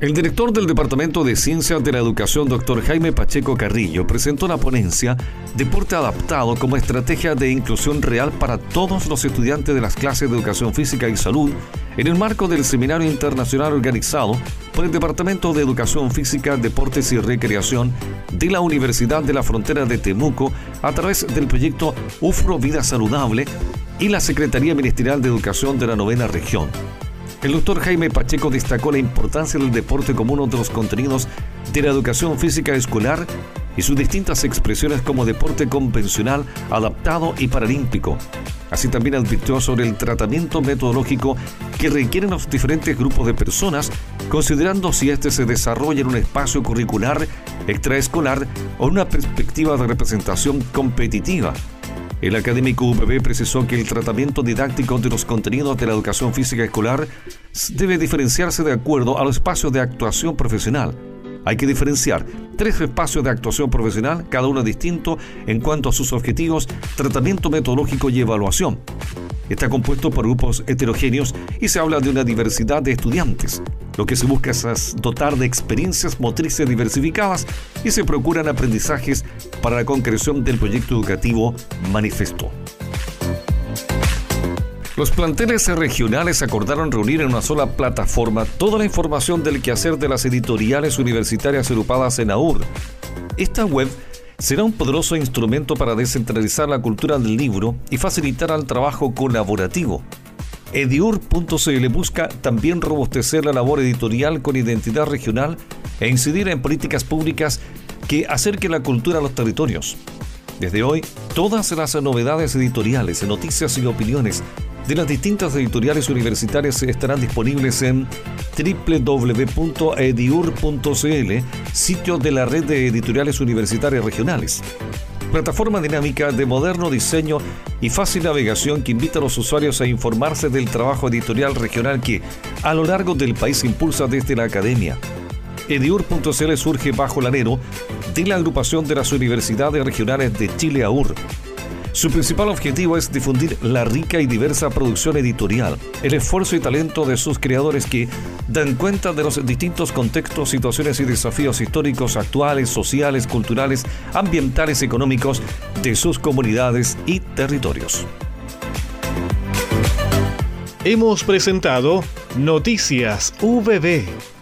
El director del Departamento de Ciencias de la Educación, doctor Jaime Pacheco Carrillo, presentó la ponencia Deporte Adaptado como estrategia de inclusión real para todos los estudiantes de las clases de Educación Física y Salud en el marco del seminario internacional organizado por el Departamento de Educación Física, Deportes y Recreación de la Universidad de la Frontera de Temuco a través del proyecto UFRO Vida Saludable y la Secretaría Ministerial de Educación de la Novena Región. El doctor Jaime Pacheco destacó la importancia del deporte como uno de los contenidos de la educación física escolar y sus distintas expresiones como deporte convencional, adaptado y paralímpico. Así también advirtió sobre el tratamiento metodológico que requieren los diferentes grupos de personas, considerando si éste se desarrolla en un espacio curricular, extraescolar o una perspectiva de representación competitiva. El académico UPB precisó que el tratamiento didáctico de los contenidos de la educación física escolar debe diferenciarse de acuerdo a los espacios de actuación profesional. Hay que diferenciar tres espacios de actuación profesional, cada uno distinto en cuanto a sus objetivos, tratamiento metodológico y evaluación. Está compuesto por grupos heterogéneos y se habla de una diversidad de estudiantes. Lo que se busca es dotar de experiencias motrices diversificadas y se procuran aprendizajes para la concreción del proyecto educativo, manifestó. Los planteles regionales acordaron reunir en una sola plataforma toda la información del quehacer de las editoriales universitarias agrupadas en AUR. Esta web será un poderoso instrumento para descentralizar la cultura del libro y facilitar el trabajo colaborativo. Ediur.cl busca también robustecer la labor editorial con identidad regional e incidir en políticas públicas que acerquen la cultura a los territorios. Desde hoy, todas las novedades editoriales, noticias y opiniones de las distintas editoriales universitarias estarán disponibles en www.ediur.cl, sitio de la red de editoriales universitarias regionales. Plataforma dinámica de moderno diseño y fácil navegación que invita a los usuarios a informarse del trabajo editorial regional que a lo largo del país impulsa desde la academia. Ediur.cl surge bajo el anero de la agrupación de las universidades regionales de Chile AUR su principal objetivo es difundir la rica y diversa producción editorial, el esfuerzo y talento de sus creadores que dan cuenta de los distintos contextos, situaciones y desafíos históricos, actuales, sociales, culturales, ambientales, económicos de sus comunidades y territorios. Hemos presentado Noticias VB